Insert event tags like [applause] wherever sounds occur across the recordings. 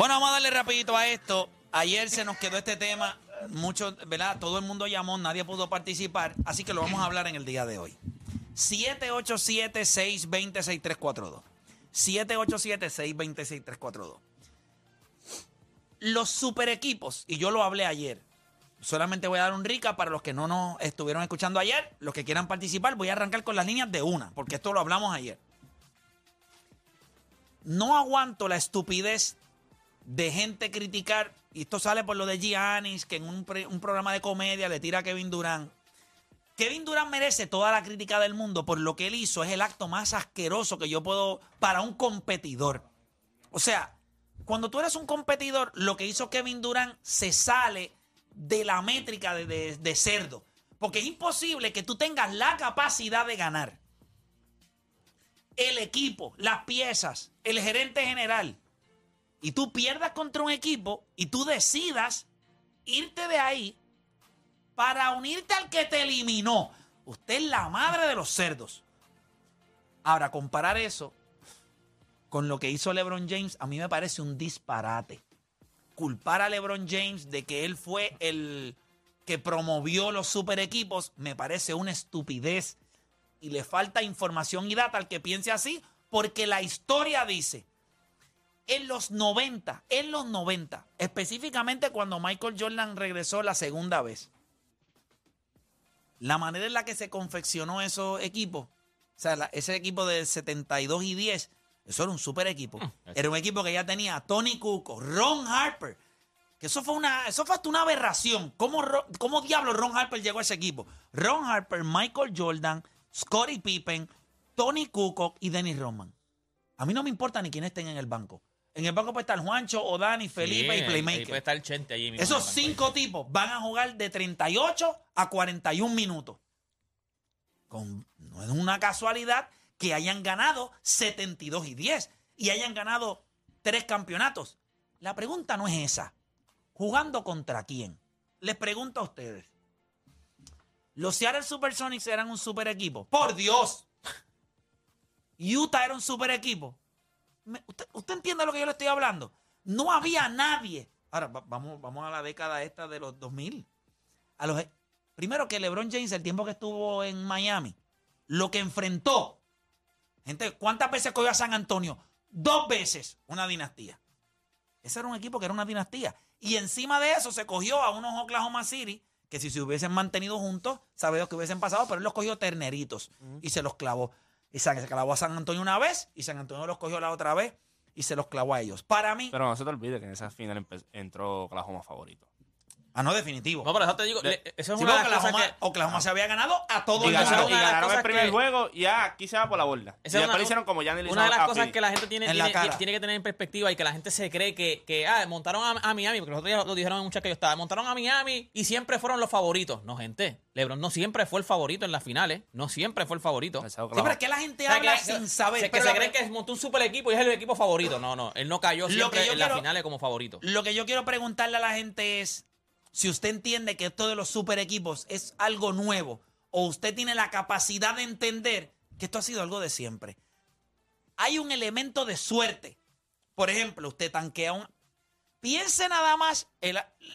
Bueno, vamos a darle rapidito a esto. Ayer se nos quedó este tema. Mucho, ¿verdad? Todo el mundo llamó, nadie pudo participar, así que lo vamos a hablar en el día de hoy. 787-620-6342. 787-620-6342. Los super equipos, y yo lo hablé ayer, solamente voy a dar un rica para los que no nos estuvieron escuchando ayer, los que quieran participar, voy a arrancar con las líneas de una, porque esto lo hablamos ayer. No aguanto la estupidez de gente criticar, y esto sale por lo de Giannis, que en un, programa de comedia le tira a Kevin Durant. Kevin Durant merece toda la crítica del mundo por lo que él hizo. Es el acto más asqueroso que yo puedo para un competidor. O sea, cuando tú eres un competidor, lo que hizo Kevin Durant se sale de la métrica de cerdo. Porque es imposible que tú tengas la capacidad de ganar. El equipo, las piezas, el gerente general. Y tú pierdas contra un equipo y tú decidas irte de ahí para unirte al que te eliminó. Usted es la madre de los cerdos. Ahora, comparar eso con lo que hizo LeBron James, a mí me parece un disparate. Culpar a LeBron James de que él fue el que promovió los super equipos, me parece una estupidez. Y le falta información y data al que piense así, porque la historia dice, en los 90, en los 90, específicamente cuando Michael Jordan regresó la segunda vez, la manera en la que se confeccionó esos equipos, o sea, la- ese equipo de 72 y 10, eso era un super equipo. Era un equipo que ya tenía a Tony Cuco, Ron Harper, que eso fue una, eso fue hasta una aberración. ¿Cómo, ¿Cómo diablo Ron Harper llegó a ese equipo? Ron Harper, Michael Jordan, Scottie Pippen, Tony Kukoc y Dennis Rodman. A mí no me importa ni quién estén en el banco. En el banco puede estar Juancho, Odani, Felipe y ahí Playmaker. puede estar Chente allí mismo. Esos cinco tipos van a jugar de 38 a 41 minutos. Con- no es una casualidad que hayan ganado 72 y 10 y hayan ganado tres campeonatos. La pregunta no es esa. ¿Jugando contra quién? Les pregunto a ustedes. ¿Los Seattle Supersonics eran un super equipo? ¡Por Dios! [laughs] ¿Utah era un super equipo? Me- ¿Usted, usted entiende lo que yo le estoy hablando? No había nadie. Ahora, va- vamos, vamos a la década esta de los 2000. A los, primero que LeBron James, el tiempo que estuvo en Miami, lo que enfrentó. Gente, ¿cuántas veces cogió a San Antonio? Dos veces una dinastía. Ese era un equipo que era una dinastía. Y encima de eso se cogió a unos Oklahoma City que si se hubiesen mantenido juntos, sabe Dios que hubiesen pasado, pero él los cogió terneritos y se los clavó. Y se clavó a San Antonio una vez y San Antonio los cogió la otra vez y se los clavó a ellos. Para mí, Pero no se te olvide que en esa final entró Oklahoma favorito. Ah, no, definitivo. No, pero eso te digo, le- eso es Sí, una de porque las cosas Oklahoma, que... Oklahoma se había ganado a todo Y el esa ganaron, mundo. una y de las ganaron el cosas primer que- juego y ya aquí se va por la borda. Esa y es una después le cosa- hicieron como ya le Una hicieron de las a cosas Philly. que la gente tiene, En la tiene, cara. tiene que tener en perspectiva y que la gente se cree que, que ah, montaron a, a Miami, porque los otros días lo dijeron en muchas que yo estaba, montaron a Miami y siempre fueron los favoritos. No, gente, LeBron no siempre fue el favorito en las finales, no siempre fue el favorito. Ese Sí, Oklahoma. pero es que la gente O sea, habla que- sin saber. que pero se la- creen que montó un super equipo y es el equipo favorito. No, no, él no cayó Lo siempre yo en las quiero- finales como favorito. Lo que yo quiero preguntarle a la gente es si usted entiende que esto de los super equipos es algo nuevo o usted tiene la capacidad de entender que esto ha sido algo de siempre. Hay un elemento de suerte. Por ejemplo, usted tanquea un... Piense nada más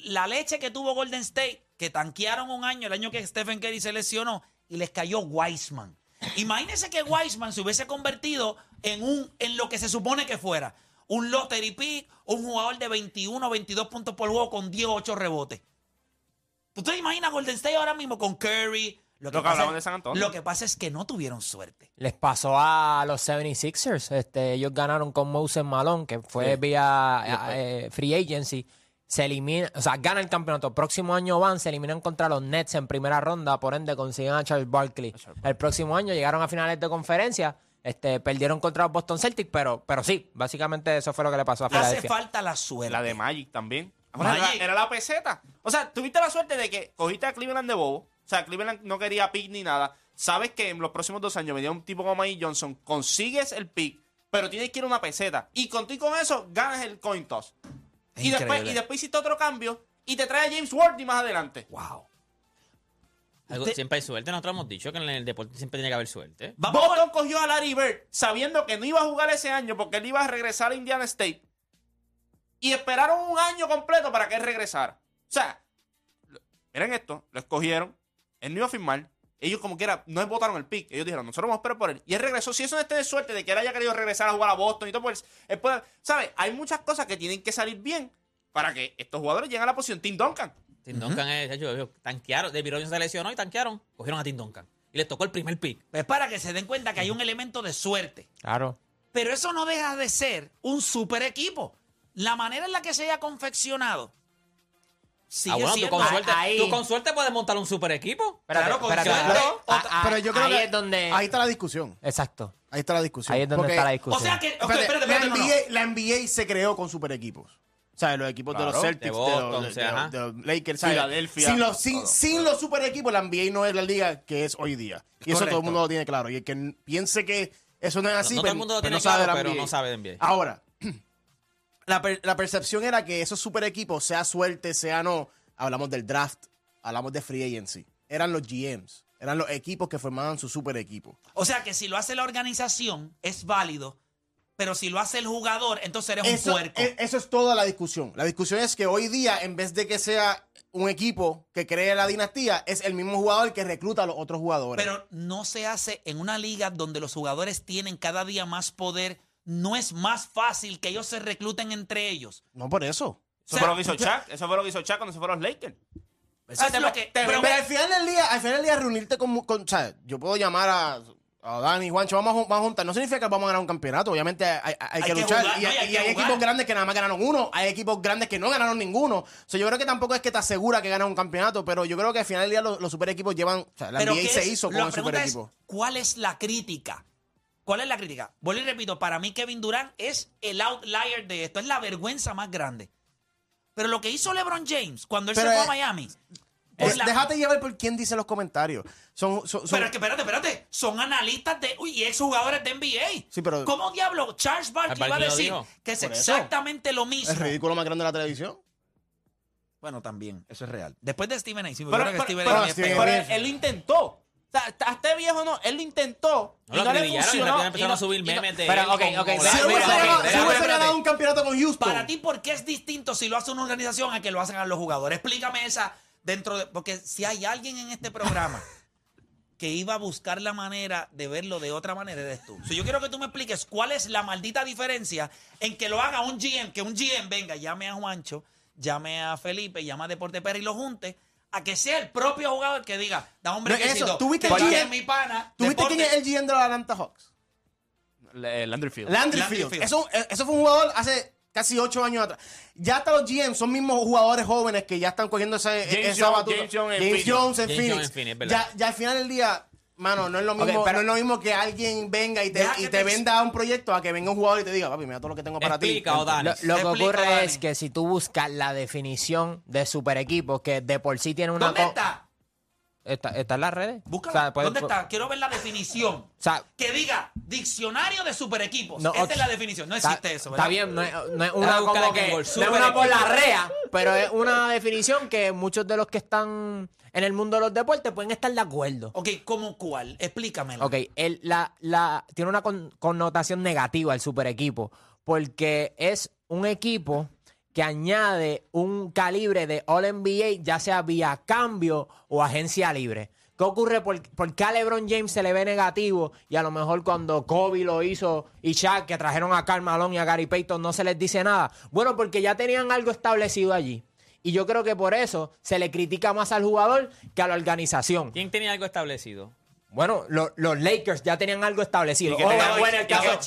la leche que tuvo Golden State, que tanquearon un año, el año que Stephen Curry se lesionó, y les cayó Wiseman. Imagínese que Wiseman se hubiese convertido en, un, en lo que se supone que fuera. Un lottery pick, un jugador de 21 o 22 puntos por juego con 10 o 8 rebotes. ¿Usted se imagina Golden State ahora mismo con Curry? Lo que hablamos de San Antonio. lo que pasa es que no tuvieron suerte. Les pasó a los 76ers. Este, ellos ganaron con Moses Malone, que fue Sí. vía después- eh, free agency. Se elimina, o sea, ganan el campeonato. Próximo año van, se eliminan contra los Nets en primera ronda, por ende consiguen a Charles Barkley. El próximo año llegaron a finales de conferencia, este, perdieron contra los Boston Celtics, pero, pero sí, básicamente eso fue lo que le pasó a Hace Filadelfia. falta la suerte. La de Magic también. Ahora, Magic. Era, era la peseta. O sea, tuviste la suerte de que cogiste a Cleveland de bobo. O sea, Cleveland no quería pick ni nada. Sabes que en los próximos dos años venía un tipo como Mike Johnson, consigues el pick, pero tienes que ir a una peseta. Y contigo con eso ganas el coin toss. Y después, y después hiciste otro cambio y te trae a James Worthy más adelante. Wow. Algo- Usted- Siempre hay suerte. Nosotros hemos dicho que en el deporte siempre tiene que haber suerte. Boston cogió a Larry Bird sabiendo que no iba a jugar ese año porque él iba a regresar a Indiana State. y esperaron un año completo para que él regresara. O sea, miren esto, lo escogieron, él no iba a firmar, ellos como quiera no votaron el pick, ellos dijeron, nosotros vamos a esperar por él. Y él regresó, si eso no esté de suerte de que él haya querido regresar a jugar a Boston y todo, pues, él puede- ¿sabes? Hay muchas cosas que tienen que salir bien para que estos jugadores lleguen a la posición. Tim Duncan. Tim Duncan es, hecho, ellos tanquearon. David Robinson se lesionó y tanquearon. Cogieron a Tim Duncan. Y les tocó el primer pick. Es para que se den cuenta que hay un elemento de suerte. Claro. Pero eso no deja de ser un super equipo. La manera en la que se haya confeccionado sigue ah, bueno, tú siendo... con, suerte, ahí- tú con suerte puedes montar un super equipo. Espérate, Claro, con espérate, suerte. espérate. Ah, ah, Pero yo creo ahí que es donde. ahí está la discusión. Exacto. Ahí está la discusión. Ahí es donde Porque, está la O discusión. sea que... ok, espérate, espérate, espérate, la, no, no. NBA, la NBA se creó con super equipos. O sea, los equipos de los Celtics, de, Boston, los, sea, de- ajá. de los Lakers, ¿sabes? Filadelfia. Sin los, sin, Todo. sin los super equipos, la NBA no es la liga que es hoy día. Y eso todo el mundo lo tiene claro. Y el que piense que eso no es así, no todo el mundo lo tiene no sabe claro, de la pero no sabe de NBA. Ahora, [clears throat] la, per- la percepción era que esos super equipos, sea suerte, sea no, hablamos del draft, hablamos de free agency. Eran los GMs, eran los equipos que formaban su super equipo. O sea que si lo hace la organización es válido, pero si lo hace el jugador, entonces eres Eso, un puerco. e- eso es toda la discusión. La discusión es que hoy día, en vez de que sea un equipo que cree la dinastía, es el mismo jugador que recluta a los otros jugadores. Pero no se hace en una liga donde los jugadores tienen cada día más poder. No es más fácil que ellos se recluten entre ellos. no por eso. O Eso sea, fue lo que hizo Chuck. Eso fue lo que hizo Chuck cuando se fueron los Lakers. Eso Ah, es te- lo que. te- pero- Pero, al final del día, al final del día, reunirte con, con- o sea, yo puedo llamar a, a Dani, Juancho, vamos a, ju- vamos a juntar. No significa que vamos a ganar un campeonato. Obviamente hay, hay- hay Hay que, que luchar. jugar, y no, hay, y que equipos grandes que nada más ganaron uno. Hay equipos grandes que no ganaron ninguno. O sea, yo creo que tampoco es que te asegura que ganas un campeonato, pero yo creo que al final del día los, los super equipos llevan. O sea, la NBA ¿qué se es? hizo con el super es, equipo. ¿Cuál es la crítica? ¿Cuál es la crítica? Vuelvo y repito, para mí Kevin Durant es el outlier de esto, es la vergüenza más grande. Pero lo que hizo LeBron James cuando él Pero se fue a Miami. Por Es- la- Déjate llevar por quién dice los comentarios. Son, son, son- Pero es que espérate, espérate. Son analistas de uy, y exjugadores de NBA. Sí, pero- ¿Cómo diablo Charles Barkley va a decir dijo. que es Por eso. exactamente lo mismo? el ridículo más grande de la televisión. Bueno, también, eso es real. Después de Steven A. sí, yo Pero, pero- Steven pero- A. es Steven pero A. él, él lo intentó. Hasta este viejo no, él lo intentó. No y no le y funcionó. y a subir y no- memes de Pero, él ok, ok, si hubiese ganado un campeonato con Houston. Para ti, ¿por qué es distinto si lo hace una organización a que lo hacen a los jugadores? Explícame esa dentro de... Porque si hay alguien en este programa que iba a buscar la manera de verlo de otra manera, eres tú. So, yo quiero que tú me expliques cuál es la maldita diferencia en que lo haga un GM, que un GM venga, llame a Juancho, llame a Felipe, llame a Deporte Pérez y lo junte, a que sea el propio jugador que diga, da hombre No, que eso, ¿tú viste que el GM? es mi pana. ¿Tú viste Deporte- quién es el GM de los Atlanta Hawks? Le- Landry Fields. Landry. Fields. Eso, eh, eso fue un jugador hace casi ocho años atrás. Ya hasta los GM son mismos jugadores jóvenes que ya están cogiendo ese, James esa Jones- batuta. James Jones en James Phoenix. Jones en James Phoenix. Jones en Phoenix, es verdad. ya, ya al final del día, mano, no es lo mismo, pero- no es lo mismo que alguien venga y te, y te te- venda un proyecto a que venga un jugador y te diga, papi, mira todo lo que tengo para Explica, ti. Lo, lo que ocurre Dani. es que si tú buscas la definición de super equipo, que de por sí tiene una. ¿Dónde está? Está, está en las redes. Búscala. O sea, puede- ¿Dónde está? Quiero ver la definición. O sea, Que diga diccionario de super equipos. No, Esta ok. es la definición. No existe eso, ¿verdad? Está bien, no es, no es Déjame una buscar como en que, Google, no es super una por la equipo. rea, pero es una definición que muchos de los que están en el mundo de los deportes pueden estar de acuerdo. Ok, ¿cómo cuál? Explícamelo. Ok, el- la, la, tiene una con- connotación negativa el super equipo, porque es un equipo que añade un calibre de All NBA, ya sea vía cambio o agencia libre. ¿Qué ocurre? ¿Por, por qué a LeBron James se le ve negativo? Y a lo mejor cuando Kobe lo hizo y Shaq, que trajeron a Karl Malone y a Gary Payton, no se les dice nada. Bueno, porque ya tenían algo establecido allí. Y yo creo que por eso se le critica más al jugador que a la organización. ¿Quién tenía algo establecido? Bueno, lo- los Lakers ya tenían algo establecido. ¿Y qué Oh, tenía- bueno, el y caso-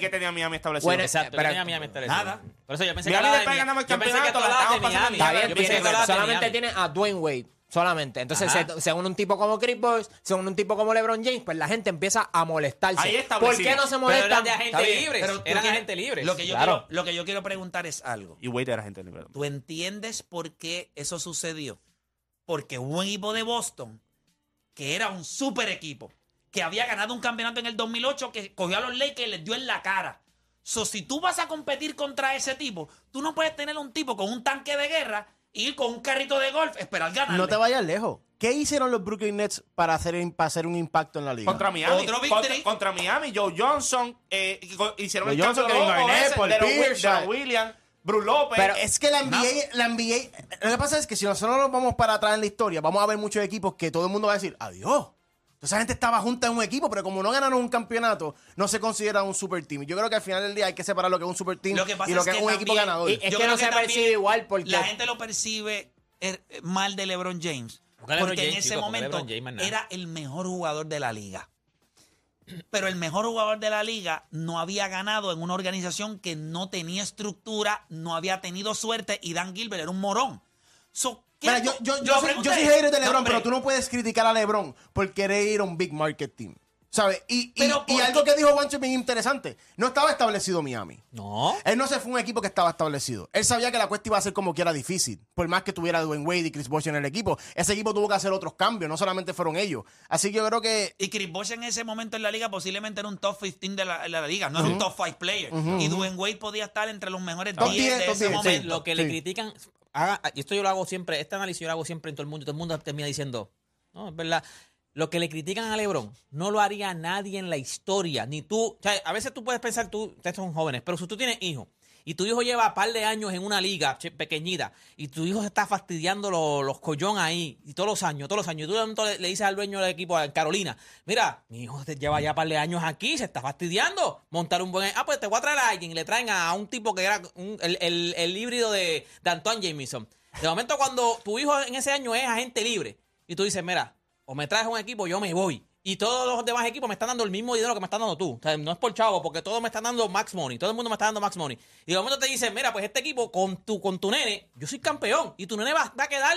qué tenía Miami establecido? Bueno, Exacto, pero- yo tenía Miami establecido. Nada. Por eso yo pensé Miami que hablaba después de- ganamos el yo pensé que campeonato, tú la hablabas de estábamos pasando Miami. Está bien, Yo pensé tiene- que tú hablabas de solamente Miami. tiene a Dwayne Wade. Solamente. Entonces, Ajá. se- según un tipo como Chris Bosh, según un tipo como LeBron James, pues la gente empieza a molestarse. Ahí ¿Por establecido. qué no se Pero molestan? eran de Está agentes bien, libres. pero tú Eran quieres- agentes libres. Lo que, yo Claro. quiero, lo que yo quiero preguntar es algo. Y Wade era gente libre. ¿Tú entiendes por qué eso sucedió? Porque hubo un equipo de Boston que era un super equipo, que había ganado un campeonato en el 2008, que cogió a los Lakers y les dio en la cara. So, si tú vas a competir contra ese tipo, tú no puedes tener un tipo con un tanque de guerra, ir con un carrito de golf, esperar ganar. No te vayas lejos. ¿Qué hicieron los Brooklyn Nets para hacer, para hacer un impacto en la liga? Contra Miami. Otro contra, victory. contra Miami, Joe Johnson. eh, y hicieron Joe el Johnson, Garnett, ese, de los Pierce, de los ya. Williams. Bruce López. Pero- Es que la NBA, la NBA, lo que pasa es que si nosotros nos vamos para atrás en la historia, vamos a ver muchos equipos que todo el mundo va a decir, adiós. Esa gente estaba junta en un equipo, pero como no ganaron un campeonato, no se considera un super team. Yo creo que al final del día hay que separar lo que es un super team Lo que pasa y lo es que es un equipo ganador. y- es Yo que no se percibe igual porque- La gente lo percibe er- mal de LeBron James. Porque en ese chico, momento era el mejor jugador de la liga. Pero el mejor jugador de la liga no había ganado en una organización que no tenía estructura, no había tenido suerte y Dan Gilbert era un morón. So, ¿qué Mira, yo, yo, yo, soy, yo soy hater de LeBron, pero tú no puedes criticar a LeBron por querer ir a un big market team. ¿Sabes? Y, y- Pero y ¿por algo que dijo Juancho es bien interesante. No estaba establecido Miami. No. Él no se fue un equipo que estaba establecido. Él sabía que la cuesta iba a ser como que era difícil. Por más que tuviera Dwayne Wade y Chris Bosh en el equipo. Ese equipo tuvo que hacer otros cambios. No solamente fueron ellos. Así que yo creo que Y Chris Bosh en ese momento en la liga posiblemente era un top 15 de la, de la liga, no era un top 5 player. Y Dwayne Wade podía estar entre los mejores Top 10 10, de ese 10, sí. momento. lo que le critican, haga- y esto yo lo hago siempre, este análisis yo lo hago siempre en todo el mundo, todo el mundo termina diciendo, no, es verdad. Lo que le critican a LeBron no lo haría nadie en la historia, ni tú. O sea, a veces tú puedes pensar, tú, ustedes son jóvenes, pero si tú tienes hijos y tu hijo lleva un par de años en una liga pequeñita y tu hijo se está fastidiando lo- los collón ahí y todos los años, todos los años, y tú le, le dices al dueño del equipo, a Carolina, mira, mi hijo te lleva ya un par de años aquí, se está fastidiando, montar un buen... Ah, pues te voy a traer a alguien y le traen a un tipo que era un- el, el- el híbrido de, de Antoine Jameson. De momento cuando tu hijo en ese año es agente libre y tú dices, mira, o me traes un equipo, yo me voy. Y todos los demás equipos me están dando el mismo dinero que me están dando tú. O sea, no es por chavo, porque todos me están dando max money. Todo el mundo me está dando max money. Y de momento te dicen, mira, pues este equipo con tu, con tu nene, yo soy campeón. Y tu nene va, va a quedar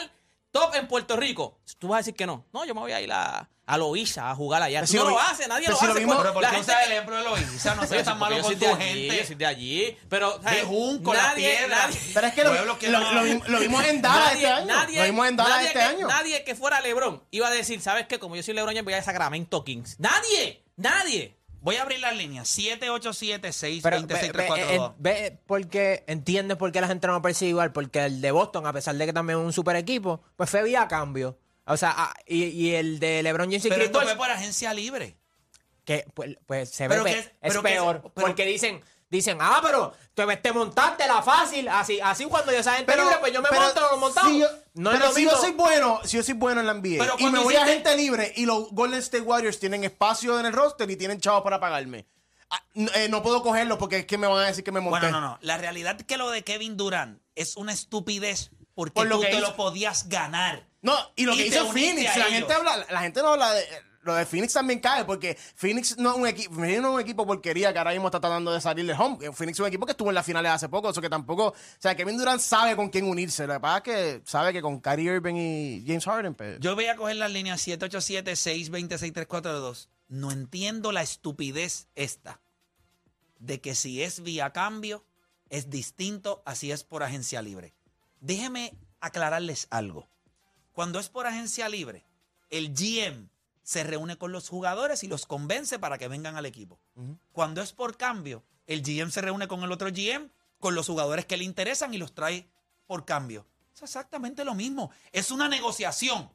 top en Puerto Rico. Tú vas a decir que no. No, yo me voy a ir a, a Loíza a jugar allá. Pero Tú si no lo lo nadie pero lo si lo hace. vimos- pues, Pero ¿por la qué gente usas el ejemplo de Loíza? No [laughs] seas tan malo con tu de allí, gente. Yo soy de allí. Pero, De Junco, la piedra. nadie- Pero es que lo, lo- lo vimos- lo vimos en Dallas este año. lo vimos en Dallas nadie este que, año. Nadie que fuera LeBron iba a decir, ¿sabes qué? Como yo soy LeBron, yo voy a Sacramento Kings. Nadie, nadie. Voy a abrir las líneas. 787 Pero 620 ve, porque entiendes por qué la gente no percibe igual, porque el de Boston, a pesar de que también es un super equipo, pues fue vía cambio. O sea, ah, y, y el de LeBron James y Pero esto fue por agencia libre. que pues, pues se Pero ve que es- es, pero que es- peor, pero- porque dicen dicen, "Ah, pero te, te montaste la fácil, así así cuando yo esa gente libre, pues yo me pero monto, nos montamos." si yo- no es pero lo si mismo. yo soy bueno, si yo soy bueno en la NBA Pero y me voy a gente libre y los Golden State Warriors tienen espacio en el roster y tienen chavos para pagarme. ah, eh, no puedo cogerlo porque es que me van a decir que me monté. Bueno, no, no. La realidad es que lo de Kevin Durant es una estupidez porque Por lo tú que te hizo- lo podías ganar. No, y lo Y que hizo Phoenix, la gente habla, la gente no habla de lo de Phoenix también cae porque Phoenix no es un equipo, no es un equipo porquería que ahora mismo está tratando de salir del home. Phoenix es un equipo que estuvo en las finales hace poco, eso que tampoco, o sea, Kevin Durant sabe con quién unirse. Lo que pasa es que sabe que con Kyrie Irving y James Harden, pues, Yo voy a coger las líneas 787-626-342. No entiendo la estupidez esta de que si es vía cambio es distinto a si es por agencia libre. Déjeme aclararles algo. Cuando es por agencia libre, el GM se reúne con los jugadores y los convence para que vengan al equipo. Cuando es por cambio, el GM se reúne con el otro GM, con los jugadores que le interesan y los trae por cambio. Es exactamente lo mismo. Es una negociación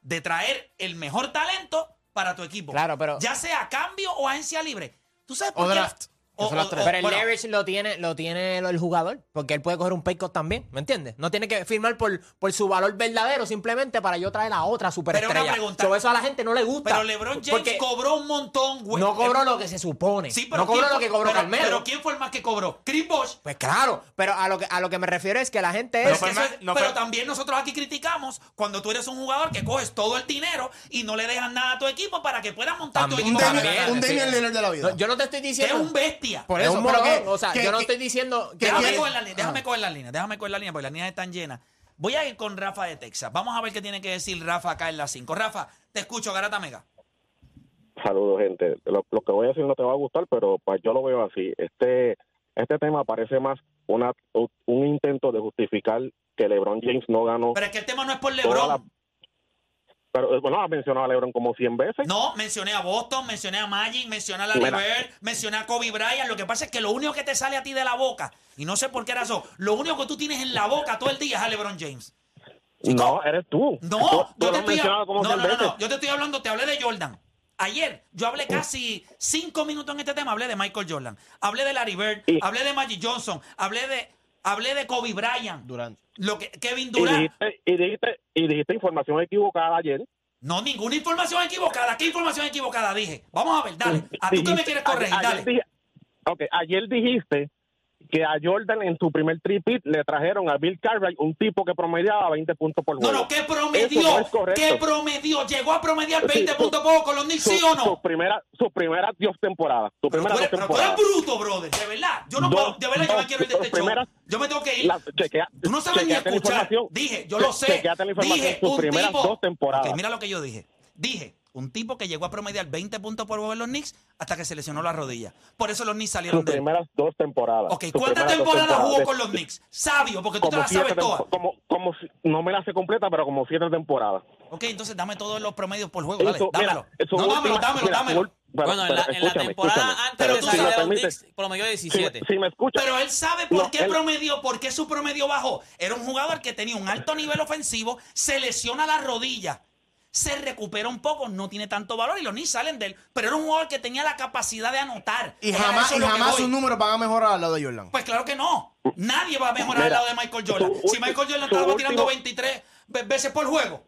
de traer el mejor talento para tu equipo. Claro, pero- Ya sea cambio o agencia libre. ¿Tú sabes O por qué? draft. Que son las tres. Pero el bueno, leverage lo tiene, lo tiene el jugador, porque él puede coger un pay cut también, ¿me entiendes? No tiene que firmar por, por su valor verdadero, simplemente para yo traer a otra superestrella. Pero una pregunta. So, eso a la gente no le gusta. Pero LeBron James porque cobró un montón, güey. no cobró lo que se supone. Sí, pero no cobró ¿quién lo fue- que cobró pero- Carmelo. Pero ¿quién fue el más que cobró? Chris Bosh. Pues claro, pero a lo que a lo que me refiero es que la gente Pero, es que fue eso más- es- no pero fue- también nosotros aquí criticamos cuando tú eres un jugador que coges todo el dinero y no le dejas nada a tu equipo para que puedas montar También, tu un equipo. Damian, también, un sí. Damian Lillard de la vida. No, yo no te estoy Que es diciendo un bestia. Por es eso, un morón, que- o sea, que- yo no que- estoy diciendo que Déjame coger la línea, déjame coger la línea, déjame coger la línea, porque las líneas están llenas. Voy a ir con Rafa de Texas. Vamos a ver qué tiene que decir Rafa acá en la 5. Rafa, te escucho, Garata Mega. Saludos, gente. Lo, lo que voy a decir no te va a gustar, pero pues yo lo veo así. Este este tema parece más una un intento de justificar que LeBron James no ganó. Pero es que el tema no es por LeBron. la- pero eh, bueno, has mencionado a LeBron como 100 veces. No, mencioné a Boston, mencioné a Magic, mencioné a Larry Mira. Bird, mencioné a Kobe Bryant. Lo que pasa es que lo único que te sale a ti de la boca, y no sé por qué razón, lo único que tú tienes en la boca todo el día es a LeBron James. no, eres tú. No, tú, tú yo lo te has estoy, mencionado como no, 100 no, no, veces. no, yo te estoy hablando, te hablé de Jordan. Ayer yo hablé casi cinco minutos en este tema, hablé de Michael Jordan, hablé de Larry Bird, hablé de Magic Johnson, hablé de Hablé de Kobe Bryant. Durant. Lo que, Kevin Y Durant. dijiste, y, dijiste, y dijiste información equivocada ayer. No, ninguna información equivocada. ¿Qué información equivocada dije? Vamos a ver, dale. ¿A tú qué me quieres corregir? ayer- Dale. ayer dije- ok, ayer dijiste que a Jordan en su primer tripit le trajeron a Bill Cartwright un tipo que promediaba 20 puntos por No, juego. no, ¿qué promedió? No. ¿Qué promedió? ¿Llegó a promediar Sí, 20 su- puntos por juego con los Knicks, sí Su- o no? Su primera, su primera Dios temporada. Su Pero primera tú, eres, dos pero tú eres bruto, brother, de verdad. Yo no Dos- puedo, de verdad, yo me quiero ir de este show. primeras- Yo me tengo que ir. La- chequea- Tú no sabes ni escuchar. Dije, yo lo sé. Chequeate la información, Dije, sus un primeras tipo. dos temporadas. Mira lo que yo dije. Dije, un tipo que llegó a promediar 20 puntos por juego en los Knicks hasta que se lesionó la rodilla. Por eso los Knicks salieron Sus de él. primeras dos temporadas. Ok, ¿cuántas temporadas jugó con los Knicks? Sabio, porque tú te Como las siete sabes todas. como, como si- no me la sé completa, pero como siete temporadas. Ok, entonces dame todos los promedios por juego. Dale, Eso, mira, dámelo. su no, dámelo, dámelo, mira, dámelo. pero- bueno, en la, en la escúchame, temporada antes Pero de tú salir sabes- de los Knicks promedió Si, 17. si me escuchas, Pero él sabe por No, qué él- promedio, por qué su promedio bajó. Era un jugador que tenía un alto nivel ofensivo, se lesiona la rodilla, se recupera un poco, no tiene tanto valor y los Knicks salen de él. Pero era un jugador que tenía la capacidad de anotar. Y Era jamás, eso y lo que jamás voy. sus números van a mejorar al lado de Jordan. Pues claro que no. Nadie va a mejorar al Mira, lado de Michael Jordan. su Si ulti- Michael Jordan su estaba tirando último- 23 ve- veces por juego.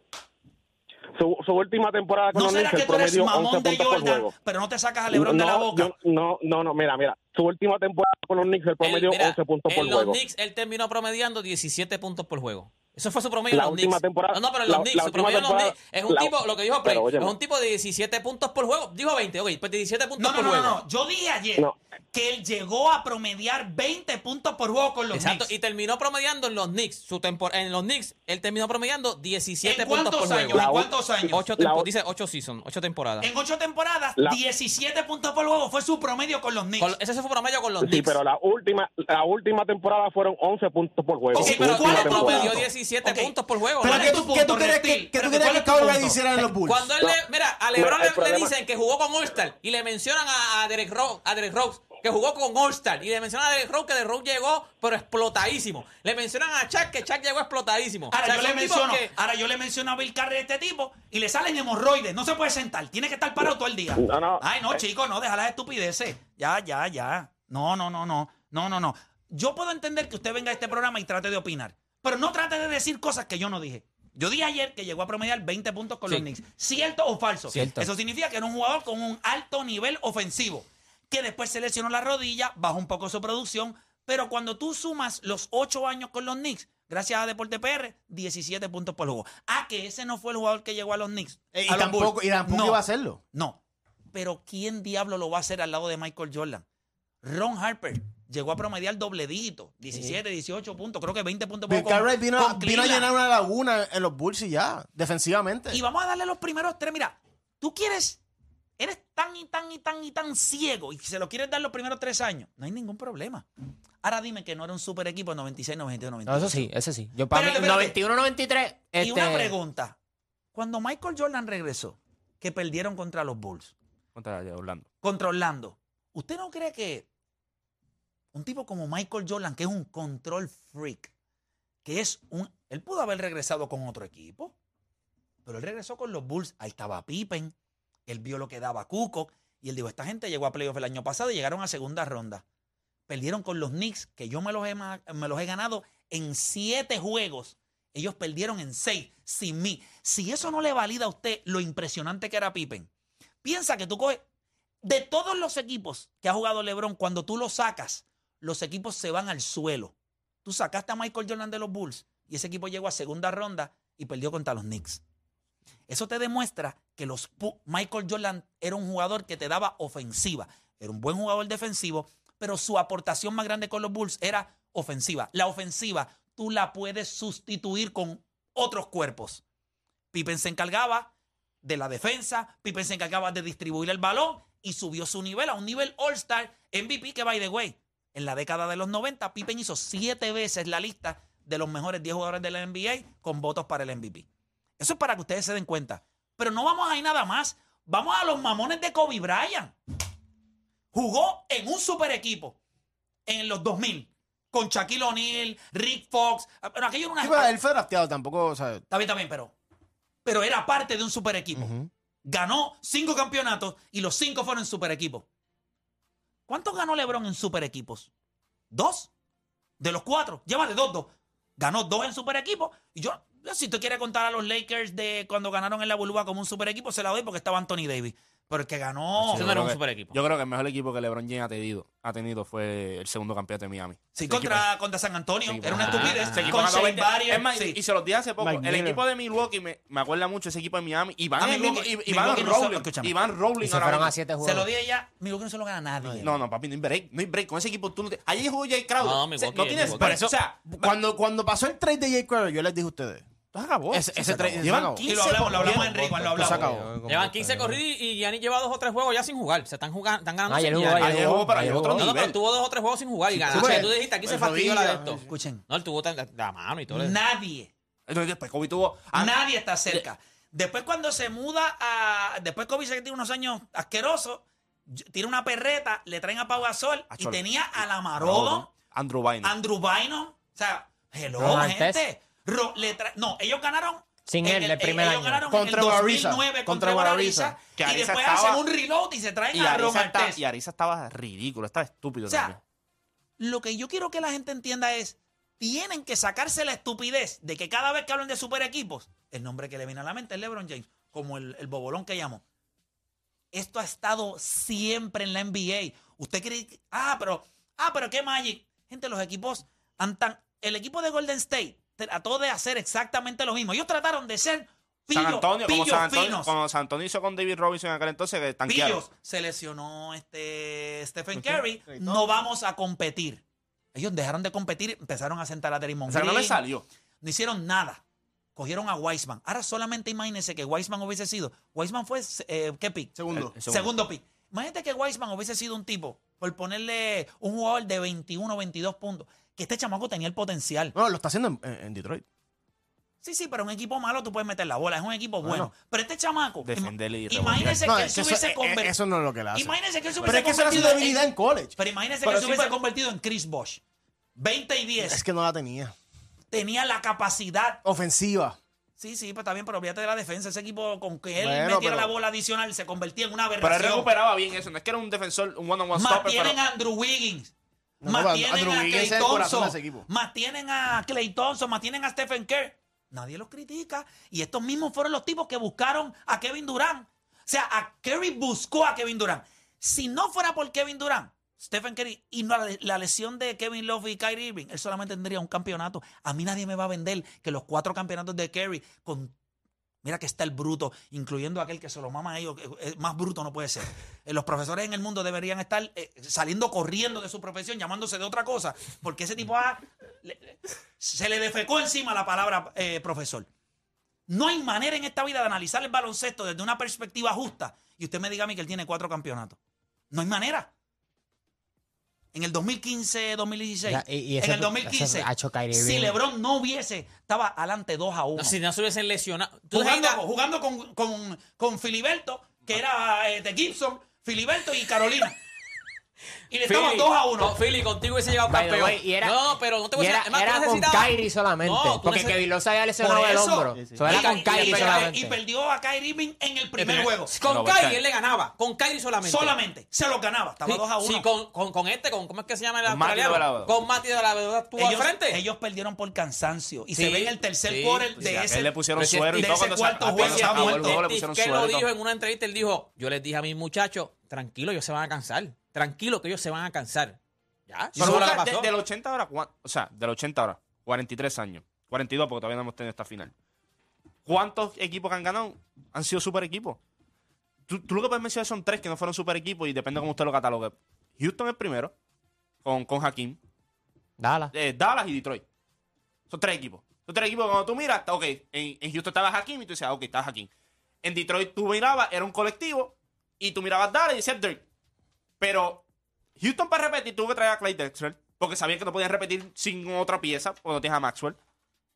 su, su última temporada con ¿No los será Knicks, que el tú eres promedio 11 mamón de puntos por Jordan, juego. pero no te sacas a LeBron de la boca? yo- no, no, no, mira, mira. Su última temporada con los Knicks, el Él, promedio mira, 11 puntos por en los juego. Knicks, él terminó promediando 17 puntos por juego. Eso fue su promedio la en los última Knicks. Temporada, no, no, pero en los Knicks, la su promedio en los Knicks es un tipo, lo que dijo Play, es un tipo de 17 puntos por juego. Dijo 20, ok, pues 17 puntos no, por no, juego. No, no, yo dije ayer que él llegó a promediar 20 puntos por juego con los Exacto, Knicks. y terminó promediando en los Knicks. Su en los Knicks, él terminó promediando 17 puntos por años, juego. ¿En cuántos años? Ocho dice 8 seasons, 8 temporadas. En 8 temporadas, 17 puntos por juego fue su promedio con los Knicks. Con, ese fue su promedio con los sí, Knicks. Sí, pero la última, la última temporada fueron 11 puntos por juego. Okay, pero ¿cuál es promedio? 17 casi 7 okay. puntos por juego. Qué tú, ¿qué tú crees que, que, tú crees que le hicieran los Bulls? Cuando él le, mira, a LeBron le, dicen que jugó con All-Star y le mencionan a, a Derek Rose, a Rose que jugó con All-Star. Y le mencionan a Derrick Rose que Derrick Rose llegó, pero explotadísimo. Le mencionan a Chuck que Chuck llegó explotadísimo. Ahora, yo, le menciono, que... ahora yo le menciono a Bill Carrey a este tipo y le salen hemorroides. No se puede sentar, tiene que estar parado todo el día. No, no. Ay, no, chico, no, deja las estupideces. Ya, ya, ya. No, no, no, no. No, no, no. Yo puedo entender que usted venga a este programa y trate de opinar pero no trate de decir cosas que yo no dije. Yo dije ayer que llegó a promediar 20 puntos con Sí. los Knicks. ¿Cierto o falso? Cierto. Eso significa que era un jugador con un alto nivel ofensivo, que después se lesionó la rodilla, bajó un poco su producción, pero cuando tú sumas los 8 años con los Knicks, gracias a Deporte PR, 17 puntos por juego. Ah, que ese no fue el jugador que llegó a los Knicks. Eh, y, a los tampoco, Bulls. y tampoco No. iba a hacerlo. No. Pero ¿quién diablo lo va a hacer al lado de Michael Jordan? Ron Harper llegó a promediar doble dígito, 17, 18 puntos, creo que 20 puntos por Bill con- vino, con vino a llenar una laguna en los Bulls y ya, defensivamente. Y vamos a darle los primeros tres. Mira, tú quieres, eres tan y tan y tan y tan ciego y se lo quieres dar los primeros tres años. No hay ningún problema. Ahora dime que no era un super equipo en 96, 92, 93. No, eso sí, ese sí. Yo para Espérate, mí, espérate. 91, 93. Y una este, pregunta. Cuando Michael Jordan regresó, que perdieron contra los Bulls, Contra Orlando. contra Orlando, ¿usted no cree que un tipo como Michael Jordan, que es un control freak, que es un... Él pudo haber regresado con otro equipo, pero él regresó con los Bulls. Ahí estaba Pippen, él vio lo que daba Cuco, y él dijo, esta gente llegó a playoff el año pasado y llegaron a segunda ronda. Perdieron con los Knicks, que yo me los he, me los he ganado en siete juegos. Ellos perdieron en seis, sin mí. Si eso no le valida a usted lo impresionante que era Pippen, piensa que tú coges de todos los equipos que ha jugado LeBron, cuando tú los sacas, los equipos se van al suelo. Tú sacaste a Michael Jordan de los Bulls y ese equipo llegó a segunda ronda y perdió contra los Knicks. Eso te demuestra que los Michael Jordan era un jugador que te daba ofensiva. Era un buen jugador defensivo, pero su aportación más grande con los Bulls era ofensiva. La ofensiva tú la puedes sustituir con otros cuerpos. Pippen se encargaba de la defensa, Pippen se encargaba de distribuir el balón y subió su nivel a un nivel All-Star MVP que, by the way, en la década de los 90, Pippen hizo siete veces la lista de los mejores 10 jugadores de la NBA con votos para el MVP. Eso es para que ustedes se den cuenta. Pero no vamos a ir nada más. Vamos a los mamones de Kobe Bryant. Jugó en un super equipo en los 2000 con Shaquille O'Neal, Rick Fox. Pero aquello era una... Sí, pero él fue drafteado tampoco, o sea, Está bien, está bien, pero, pero era parte de un super equipo. Ganó cinco campeonatos y los cinco fueron super equipo. ¿Cuántos ganó LeBron en super equipos? ¿Dos? De los cuatro, llévale dos, dos. Ganó dos en super equipo. Y yo, yo, si tú quieres contar a los Lakers de cuando ganaron en la burbuja como un super equipo, se la doy porque estaba Anthony Davis. Pero el que ganó. Eso Yo no era creo un que- super equipo. Yo creo que el mejor equipo que LeBron James ha tenido, ha tenido fue el segundo campeón de Miami. Sí, contra, contra San Antonio. Sí, Era una ah, estupidez. equipo con Shane 20. Barrier, Es más, sí. y se los dije hace poco. Mike el Miller. equipo de Milwaukee me, me acuerda mucho ese equipo de Miami. Y van, Ah, Milwaukee- van Milwaukee no. Y van rolling Y se ahora fueron a siete Se lo dije ya. Milwaukee no se lo gana a nadie. No, no, papi, no hay break. No hay break. Con ese equipo tú no te... Allí jugó Jay Crowder. No, O sea, Milwaukee, no tienes. O sea, Cuando, cuando pasó el trade de Jay Crowder, yo les dije a ustedes. Tú acabó. Ese- Se ese acabó. se Llevan acabó. 15 Y lo hablamos, lo hablamos en corridos. Rick, lo Esto se hablamos. acabó. Llevan 15 corridos y Giannis lleva dos o tres juegos ya sin jugar. Se están jugando, están ganando Ah, sin ayer jugó, ayer Ayer pero ayer otro. No, no, nivel. pero tuvo dos o tres juegos sin jugar y Sí, ganaron. pues, O sea, tú dijiste, aquí se pues, fastidió la de esto. Escuchen. No, él tuvo tan- la mano y todo. Nadie. Entonces, después Kobe tuvo... ah, Nadie está cerca. Después cuando se muda a... Después Kobe se tiene unos años asquerosos, tiene una perreta, le traen a Pau Gasol y tenía a la Marodon, Andrew Bynum. Andrew Bynum. O sea, hello, gente. Ro- le tra- no, ellos ganaron... Sin en él, el primer ellos año. ganaron Contra en el Guarariza. 2009 contra Y después estaba- hacen un reload y se traen Y a Ron está- y Ariza estaba ridículo, estaba estúpido O sea, también. Lo que yo quiero que la gente entienda es, tienen que sacarse la estupidez de que cada vez que hablan de super equipos, el nombre que le viene a la mente es LeBron James, como el, el bobolón que llamó. Esto ha estado siempre en la NBA. Usted cree, que- ah, pero, ah, pero qué Magic. Gente, los equipos han tan, el equipo de Golden State trató de hacer exactamente lo mismo. Ellos trataron de ser pillos, San Antonio, como San Antonio, finos. como San Antonio hizo con David Robinson en aquel entonces, que tanquearon. Pillos. Se lesionó este Stephen Curry. No vamos a competir. Ellos dejaron de competir, empezaron a sentar a Draymond O sea, no le salió. No hicieron nada. Cogieron a Weisman. Ahora solamente imagínense que Weisman hubiese sido. Weisman fue, eh, ¿qué pick? Segundo. El- Segundo. pick. Imagínate que Weisman hubiese sido un tipo, por ponerle un jugador de 21 22 puntos, que este chamaco tenía el potencial. No, lo está haciendo en, Detroit. Sí, sí, pero un equipo malo tú puedes meter la bola, es un equipo bueno. Bueno. pero este chamaco, Defenderle y ima- imagínense No, que él se hubiese eso, convertido. eso no es lo que le hace. Imagínense que él se Pero hubiese es que eso era su convertido debilidad en college. Pero imagínense Pero que se hubiese pero- convertido en Chris Bosh. 20 y 10. Es que no la tenía. Tenía la capacidad. Ofensiva. Sí, sí, pues está bien, pero olvídate de la defensa. Ese equipo, con que él Bueno, metiera pero- la bola adicional, se convertía en una Pero él aberración. recuperaba bien eso. No es que era un defensor, un one-on-one stopper, Mantienen pero... a Andrew Wiggins. No, más no, tienen Andrew a Clay Thompson. Más tienen a Clay Thompson. Más tienen a Stephen Kerr. Nadie los critica. Y estos mismos fueron los tipos que buscaron a Kevin Durant. O sea, a Kerry buscó a Kevin Durant. Si no fuera por Kevin Durant, Stephen Curry y no la, la lesión de Kevin Love y Kyrie Irving, él solamente tendría un campeonato. A mí nadie me va a vender que los cuatro campeonatos de Curry con Mira que está el bruto, incluyendo aquel que se lo mama a ellos. Más bruto no puede ser. Eh, Los profesores en el mundo deberían estar eh, saliendo corriendo de su profesión, llamándose de otra cosa, porque ese tipo se le defecó encima la palabra eh, profesor. No hay manera en esta vida de analizar el baloncesto desde una perspectiva justa y usted me diga a mí que él tiene cuatro campeonatos. No hay manera. En el 2015, 2016, Ya, y- y en ese- el 2015, ese ha hecho Kyrie si Irving. LeBron no hubiese, estaba adelante 2 a 1 No, si no se hubiesen lesionado. Tú jugando, jugando con, con, con Filiberto, que era eh, de Gibson, Filiberto y Carolina. Y le Philly, 2 a 1. con Philly, contigo hubiese llegado By the campeón. way, y era- no, pero no te voy Y a era, decir. además, era tú con necesitabas- Kyrie solamente. No, tú porque neces- Kevin Love se había lesionado Por el eso. hombro. Sí, sí. So, era Y- con y- Kyrie y, solamente. y perdió a Kyrie Irving en el primer Eh, juego. Con No, Kyrie Kyrie. él le ganaba. Con Kyrie solamente. Solamente. Se lo ganaba. Estaba Sí, 2 a 1. sí, con, con, con este, con, ¿cómo es que se llama el Con Mati de la Vedova. Con Mati de la Vedova ellos, al frente. ellos perdieron por cansancio. Y se Sí, ve en el tercer sí, quarter sí, de a ese. él le pusieron pero si suero y de todo ese cuando se- cuarto cuando juego se se acabó el muerto. juego le Steve pusieron Kerr suero lo y todo. dijo en una entrevista, él dijo, yo les dije a mis muchachos, tranquilo, ellos se van a cansar. Tranquilo que ellos se van a cansar. Ya, Pero que busca, de- del 80 ahora, ¿cuán- o sea, del 80 ahora, 43 años, 42 porque todavía no hemos tenido esta final. ¿Cuántos equipos que han ganado han sido super equipos? Tú, tú lo que puedes mencionar son tres que no fueron super equipos y depende de cómo usted lo catalogue. Houston es primero, con, con Hakim, Dala. eh, Dallas y Detroit. Son tres equipos. Son tres equipos que cuando tú miras, ok, en, en Houston estaba Hakim y tú decías, ok, está Hakim. En Detroit tú mirabas, era un colectivo, y tú mirabas Dallas y decías Dirk. Pero Houston para repetir tuvo que traer a Clay Drexler, porque sabían que no podían repetir sin otra pieza, cuando tienes a Maxwell.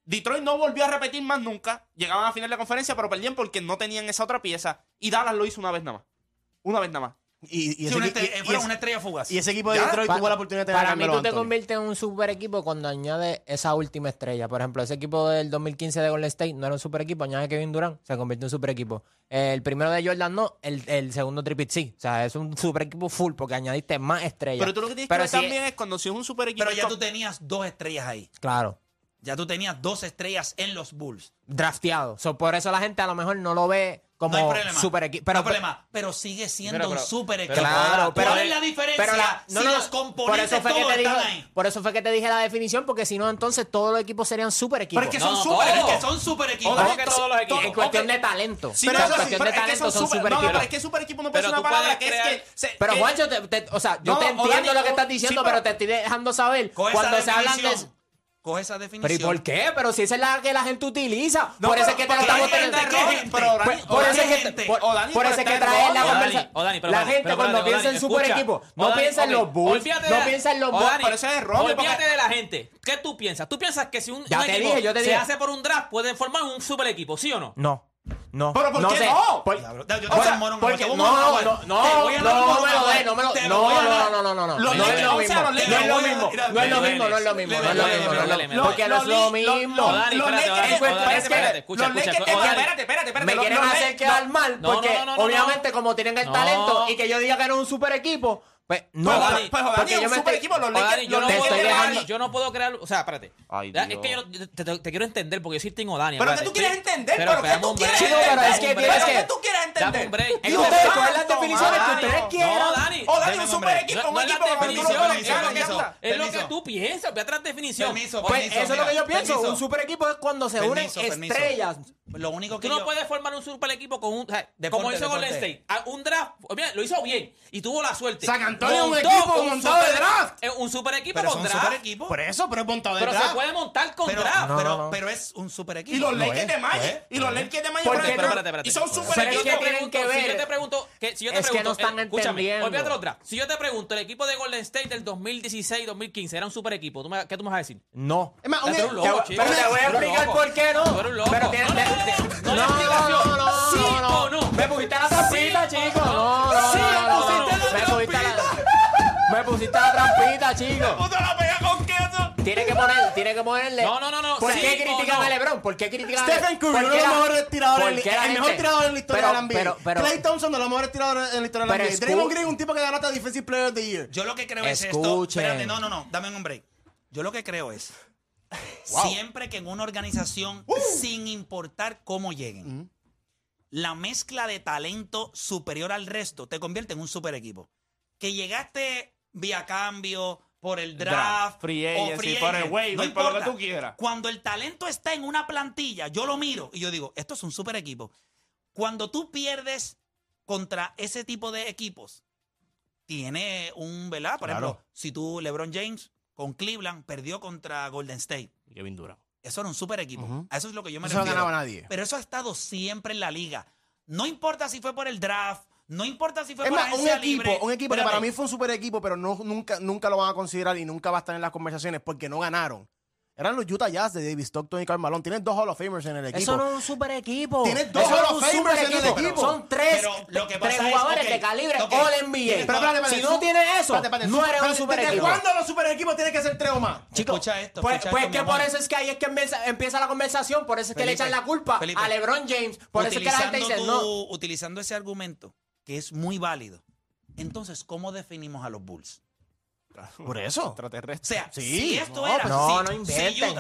Detroit no volvió a repetir más nunca. Llegaban a final de conferencia, pero perdían porque no tenían esa otra pieza. Y Dallas lo hizo una vez nada más. Una vez nada más. Y, ese equipo de ¿Ya? Detroit tuvo la oportunidad de tener Para mí, tú te conviertes en un super equipo cuando añades esa última estrella. Por ejemplo, ese equipo del 2015 de Golden State no era un super equipo. Añade Kevin Durant, se convierte en un super equipo. El primero de Jordan no, el, el segundo Triple sí. O sea, es un super equipo full porque añadiste más estrellas. Pero tú lo que tienes que ver también es cuando si es un super equipo. Pero ya tú tenías dos estrellas ahí. Claro ya tú tenías dos estrellas en los Bulls. Drafteado. Por eso la gente a lo mejor no lo ve como no super equipo. Pero, no hay pero sigue siendo un super equipo. Claro, pero, ¿Cuál es la eh, diferencia pero no, si los componentes por están ahí? Por eso fue que te dije la definición, porque si no, entonces todos los equipos serían super equipos. Porque son super, oh, es que son super equipos. Que todos los equipos. En cuestión de talento. Sí, pero en cuestión de talento son super, equipos. No, pero es que super equipo no puede una palabra que es que... Pero Juancho, o sea, yo te entiendo lo que estás diciendo, pero te estoy dejando saber. Cuando se hablan. Coge esa definición. ¿Pero y por qué? Pero si esa es la que la gente utiliza. No, por eso que te la estamos teniendo. Por eso es que por eso es que traes la conversación. La gente cuando piensa en super equipo, no piensa en los Bulls, no piensa en los Bulls, pero eso es error. Olvídate de la gente. ¿Qué tú piensas? ¿Tú piensas que si un, equipo se hace por un draft puede formar un super equipo, sí o no? No. No. ¿Pero por no qué sé. no? Por, yo te o sea, moro, porque, no, no, no, no, no, me lo dé, no me lo dé. No, no, no, no, no. No es lo mismo. No es lo mismo. No es lo mismo, no es lo mismo. No es lo mismo. Porque no es lo mismo. Los Lakers, espérate, espérate, espérate. Me quieren hacer quedar mal porque obviamente como tienen el talento y que yo diga que era un super equipo, pues no, pues, Dani, pues, Dani, porque yo me oh, estoy- equipo, los Dani, yo, los no puedo crear, dejando- yo no puedo crear. O sea, espérate. Ay, Dios. es que yo no- te, te- te quiero entender porque yo soy Team Pero que tú quieres este, entender, pero que tú quieres entender. Pero es que tienes que- tú quieres entender. Y ustedes las definiciones que ustedes quieran. Dani. O Dani, un super equipo, un equipo definición, es lo que- tú piensas, ve definición. Pues eso es lo que yo pienso. Un super equipo es cuando se unen estrellas. Pues lo único que. Tú no yo... puedes formar un super equipo con un. O sea, deporte, como hizo Golden State. Ah, un draft. Pues mira, lo hizo bien. Y tuvo la suerte. San Antonio montó, un equipo un montado super, de draft. Eh, un super equipo pero con un draft. Super equipo. Por eso, pero es montado de pero draft. Pero se puede montar con pero, draft. No, pero, no. pero, es un super equipo. Y los Lakers de Magic. Y los Lakers de Magic. Porque, espérate, espérate, Y son super pero equipos. Es que tienen que ver. Si yo te pregunto. Que, si yo te es pregunto, que no están eh, entendiendo. Olvídate los draft. Si yo te pregunto, el equipo de Golden State del 2016-2015 era un super equipo. ¿Qué tú me vas a decir? No. Pero te voy a explicar por qué no. Pero no, hay explicación. ¿Sí o no? Me pusiste la trampita, chico. No, no, Sí, me pusiste la trampita. Me pusiste la trampita, chico. Tiene que poner, tiene que ponerle. No, no, no, no. ¿Por Sí qué critican no. a LeBron? ¿Por qué critican a Stephen Curry, uno de los mejores tiradores, en la- el mejor tirador en la historia de la NBA. Pero, pero, Clay Thompson, de los mejores tiradores en la historia de la NBA. Draymond Green, un tipo que ganó hasta Defensive Player of the Year. Yo lo que creo es esto. Espérate, no, no, no. Dame un break. Yo lo que creo es siempre que en una organización, uh. sin importar cómo lleguen, mm. la mezcla de talento superior al resto te convierte en un super equipo. Que llegaste vía cambio, por el draft, free agent, free por el wave, no por lo que tú quieras. Cuando el talento está en una plantilla, yo lo miro y yo digo, esto es un super equipo. Cuando tú pierdes contra ese tipo de equipos, tiene un, ¿verdad? Por ejemplo, si tú, LeBron James, con Cleveland, perdió contra Golden State. Y Kevin Durant. Eso era un super equipo. A eso es lo que yo me Eso no ganaba nadie. Pero eso ha estado siempre en la liga. No importa si fue por el draft, no importa si fue Es por más, un equipo, un equipo que para mí fue un super equipo, pero no, nunca, nunca lo van a considerar y nunca va a estar en las conversaciones porque no ganaron. Eran los Utah Jazz de David Stockton y Karl Malone. Tienes dos Hall of Famers en el equipo. Eso no es un super equipo. Tienes dos Hall of Famers en el equipo. Son tres, jugadores es, de calibre All NBA. Pero, si no tienes eso, no eres un super equipo. ¿Cuándo los super equipos tienen que ser tres o más? Chicos, escucha esto. Pues, escucha pues, que por eso es que ahí es que empieza la conversación, por eso es que le echan la culpa a LeBron James. Por eso es que la gente dice, tu, no. Utilizando ese argumento, que es muy válido, entonces, ¿cómo definimos a los Bulls? Por eso. O sea, sí. si esto no. No, si, no inventen.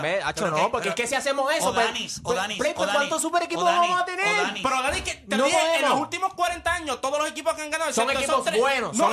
No, porque es que si hacemos eso. Odanis, pues, pues, pues, ¿Cuántos super equipos vamos a tener? Pero Odanis, que te dije, en los últimos 40 años, todos los equipos que han ganado. Son equipos buenos. Son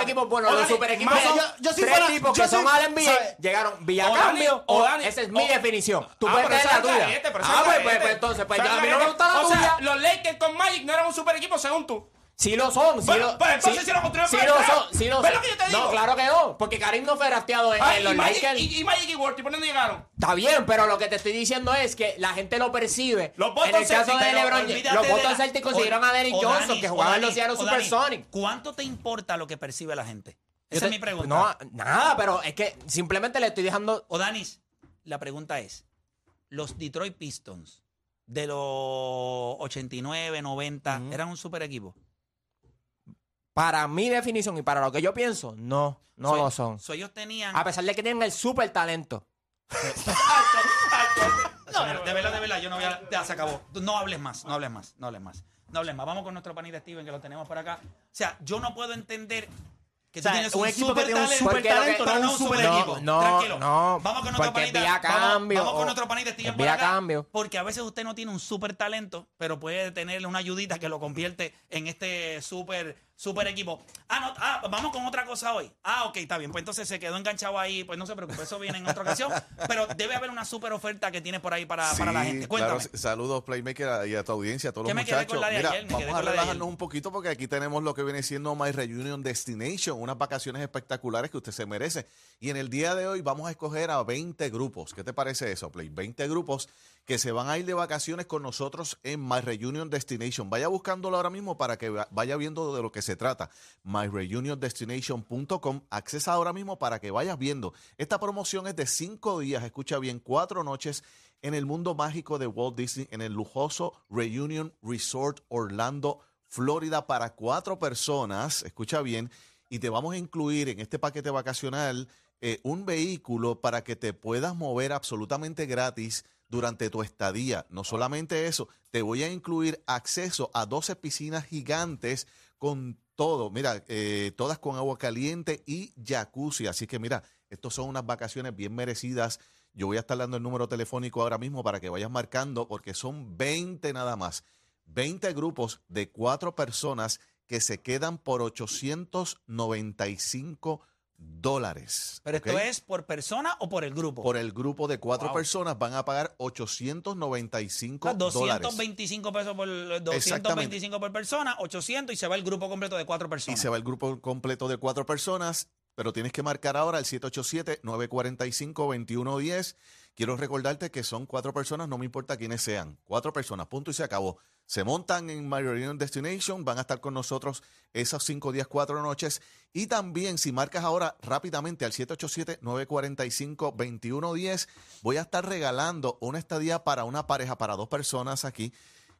equipos buenos. Los super equipos. Yo soy Tres tipos que son al NBA. Llegaron Villacambio. Esa es mi definición. Tú ah, puedes tener la tuya. Ah, pues entonces, pues a mí no me gusta la tuya. Los Lakers con Magic no eran un super equipo según tú. Sí lo son. Sí Bueno, lo, pues entonces sí lo el lo son. Sí lo ¿Ves son. lo que yo te digo? No, claro que no. Porque Karim no fue drafteado en, Ay, en y, los Magic, Lakers. y, y Magic y Worthy, ¿por dónde llegaron? Está bien, pero lo que te estoy diciendo es que la gente lo percibe. Los en el caso Celtics, de LeBron, los la- Celtics consiguieron a Derrick Johnson, Dani, que jugaba en los Seattle Supersonics. ¿Cuánto te importa lo que percibe la gente? Esa te- es mi pregunta. No, nada, pero es que simplemente le estoy dejando. O Danis, la pregunta es, los Detroit Pistons de los 89, 90, ¿eran un super equipo? Para mi definición y para lo que yo pienso, no, no So- lo son. so ellos tenían. A pesar de que tienen el super talento. [laughs] Señor, de verdad, de verdad, yo no voy a. Ya se acabó. No hables más, no hables más, no hables más. No hables más. Vamos con nuestro panita Steven, que lo tenemos por acá. O sea, yo no puedo entender que O sea, tú tienes un un, equipo que tiene un talento, super talento, pero no no un super super equipo. No, Tranquilo. no, Vamos con nuestro porque panita. vía vamos- cambio, Vamos, con o- nuestro panita Steven por vía acá, cambio. Porque a veces usted no tiene un super talento, pero puede tener una ayudita que lo convierte en este super, super equipo. Ah, no, ah, vamos con otra cosa hoy. Ah, ok, está bien. Pues entonces se quedó enganchado ahí. Pues no se preocupe, eso viene en otra ocasión. Pero debe haber una super oferta que tiene por ahí para, para la gente. claro, Cuéntame. saludos Playmaker y a tu audiencia, a todos ¿Qué los me quedé muchachos. con la de Mira, ayer? Me quedé vamos a con relajarnos un poquito porque aquí tenemos lo que viene siendo My Reunion Destination, unas vacaciones espectaculares que usted se merece. Y en el día de hoy vamos a escoger a 20 grupos. ¿Qué te parece eso, Play? 20 grupos que se van a ir de vacaciones con nosotros en My Reunion Destination. Vaya buscándolo ahora mismo para que va- vaya viendo de lo que se trata. MyReunionDestination.com. Accesa ahora mismo para que vayas viendo. Esta promoción es de cinco días, escucha bien, cuatro noches en el mundo mágico de Walt Disney, en el lujoso Reunion Resort Orlando, Florida, para cuatro personas. Escucha bien. Y te vamos a incluir en este paquete vacacional eh, un vehículo para que te puedas mover absolutamente gratis durante tu estadía. No solamente eso, te voy a incluir acceso a 12 piscinas gigantes con todo, mira, eh, todas con agua caliente y jacuzzi. Así que mira, estos son unas vacaciones bien merecidas. Yo voy a estar dando el número telefónico ahora mismo para que vayas marcando porque son 20 nada más. 20 grupos de cuatro personas que se quedan por 895 dólares. Pero esto es por persona o por el grupo. Por el grupo de cuatro Wow. personas van a pagar 895 Ah, dólares. 225 pesos por 225 por persona, 800 y se va el grupo completo de cuatro Y personas. se va el grupo completo de cuatro personas, pero tienes que marcar ahora el 787-945-2110. Quiero recordarte que son cuatro personas, no me importa quiénes sean. Cuatro personas, punto y se acabó. Se montan en Reunion Destination, van a estar con nosotros esos cinco días, cuatro noches. Y también, si marcas ahora rápidamente al 787-945-2110, voy a estar regalando una estadía para una pareja, para dos personas aquí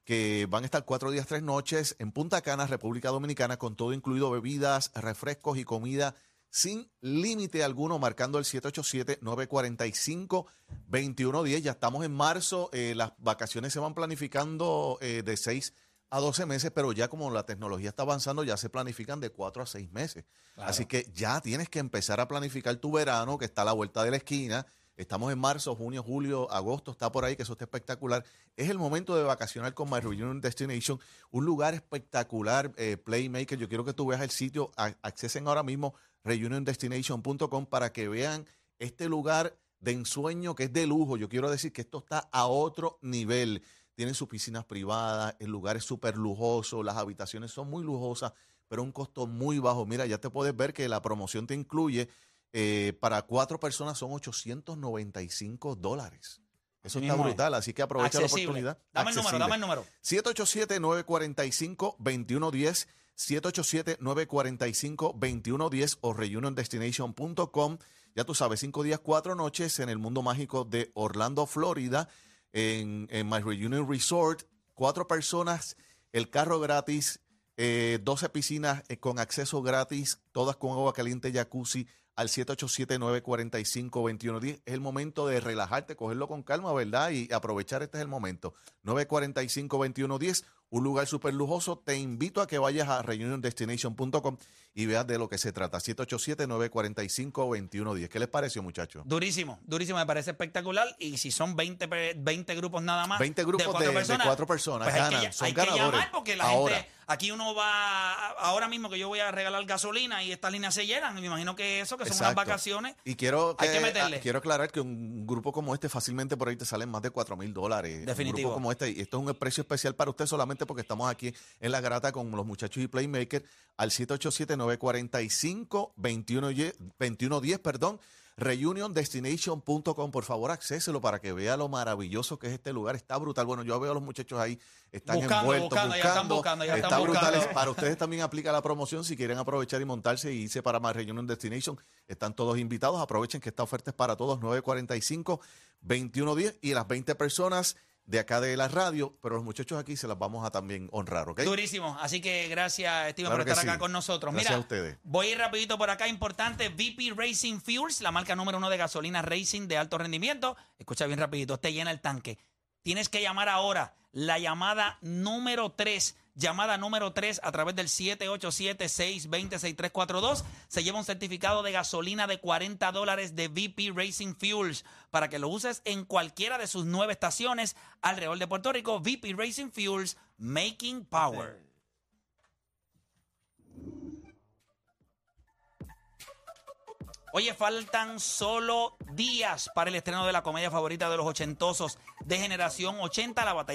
que van a estar cuatro días, tres noches en Punta Cana, República Dominicana, con todo incluido bebidas, refrescos y comida sin límite alguno, marcando el 787-945-2110. Ya estamos en marzo, eh, las vacaciones se van planificando eh, de 6 a 12 meses, pero ya como la tecnología está avanzando, ya se planifican de 4 a 6 meses. Así que ya tienes que empezar a planificar tu verano, que está a la vuelta de la esquina. Estamos en marzo, junio, julio, agosto, está por ahí, que eso está espectacular. Es el momento de vacacionar con My Reunion Destination, un lugar espectacular, eh, Playmaker. Yo quiero que tú veas el sitio, accesen ahora mismo reuniondestination.com para que vean este lugar de ensueño que es de lujo. Yo quiero decir que esto está a otro nivel. Tienen sus piscinas privadas, el lugar es súper lujoso, las habitaciones son muy lujosas, pero un costo muy bajo. Mira, ya te puedes ver que la promoción te incluye eh, para cuatro personas son 895 dólares. Eso está brutal, así que aprovecha la oportunidad. Dame el número, dame el número. 787-945-2110, 787-945-2110 o reuniondestination.com. Ya tú sabes, cinco días, cuatro noches en el mundo mágico de Orlando, Florida, en, en My Reunion Resort. Cuatro personas, el carro gratis, eh, 12 piscinas eh, con acceso gratis, todas con agua caliente, jacuzzi, al 787-945-2110. Es el momento de relajarte, cogerlo con calma, ¿verdad? Y aprovechar, este es el momento. 945-2110, un lugar súper lujoso. Te invito a que vayas a reuniondestination.com y veas de lo que se trata. 787-945-2110. ¿Qué les pareció, muchachos? Durísimo, durísimo, me parece espectacular. Y si son 20, pe- 20 grupos nada más. 20 grupos de- de cuatro personas, pues hay ganan, que, son hay que llamar porque la Ahora. gente. Aquí uno va. Ahora mismo que yo voy a regalar gasolina y estas líneas se llenan. Me imagino que eso, que son unas vacaciones. Y quiero, Hay que meterle. ah, quiero aclarar que un grupo como este fácilmente por ahí te salen más de 4 mil dólares. Definitivo. Un grupo como este. Y esto es un precio especial para usted solamente porque estamos aquí en la grata con los muchachos y Playmaker al 787-945-2110, perdón. Reuniondestination.com, por favor, accéselo para que vea lo maravilloso que es este lugar. Está brutal. Bueno, yo veo a los muchachos ahí, están Buscando, envueltos, buscando, ya están buscando, ya está están brutal. buscando. Para ustedes también aplica la promoción si quieren aprovechar y montarse y irse para más Reunion Destination. Están todos invitados. Aprovechen que esta oferta es para todos. 945 2110 y las 20 personas de acá de la radio, pero los muchachos aquí se las vamos a también honrar, ¿ok? Durísimo. Así que gracias, Steven, Claro por estar acá con nosotros. Gracias Mira, a ustedes. voy a ir rapidito por acá. Importante, VP Racing Fuels, la marca número uno de gasolina racing de alto rendimiento. Escucha bien rapidito, te llena el tanque. Tienes que llamar ahora. La llamada número 3. Llamada número 3 a través del 787-620-6342. Se lleva un certificado de gasolina de 40 dólares de VP Racing Fuels para que lo uses en cualquiera de sus nueve estaciones alrededor de Puerto Rico. VP Racing Fuels, Making Power. Oye, faltan solo días para el estreno de la comedia favorita de los ochentosos de generación 80, la batalla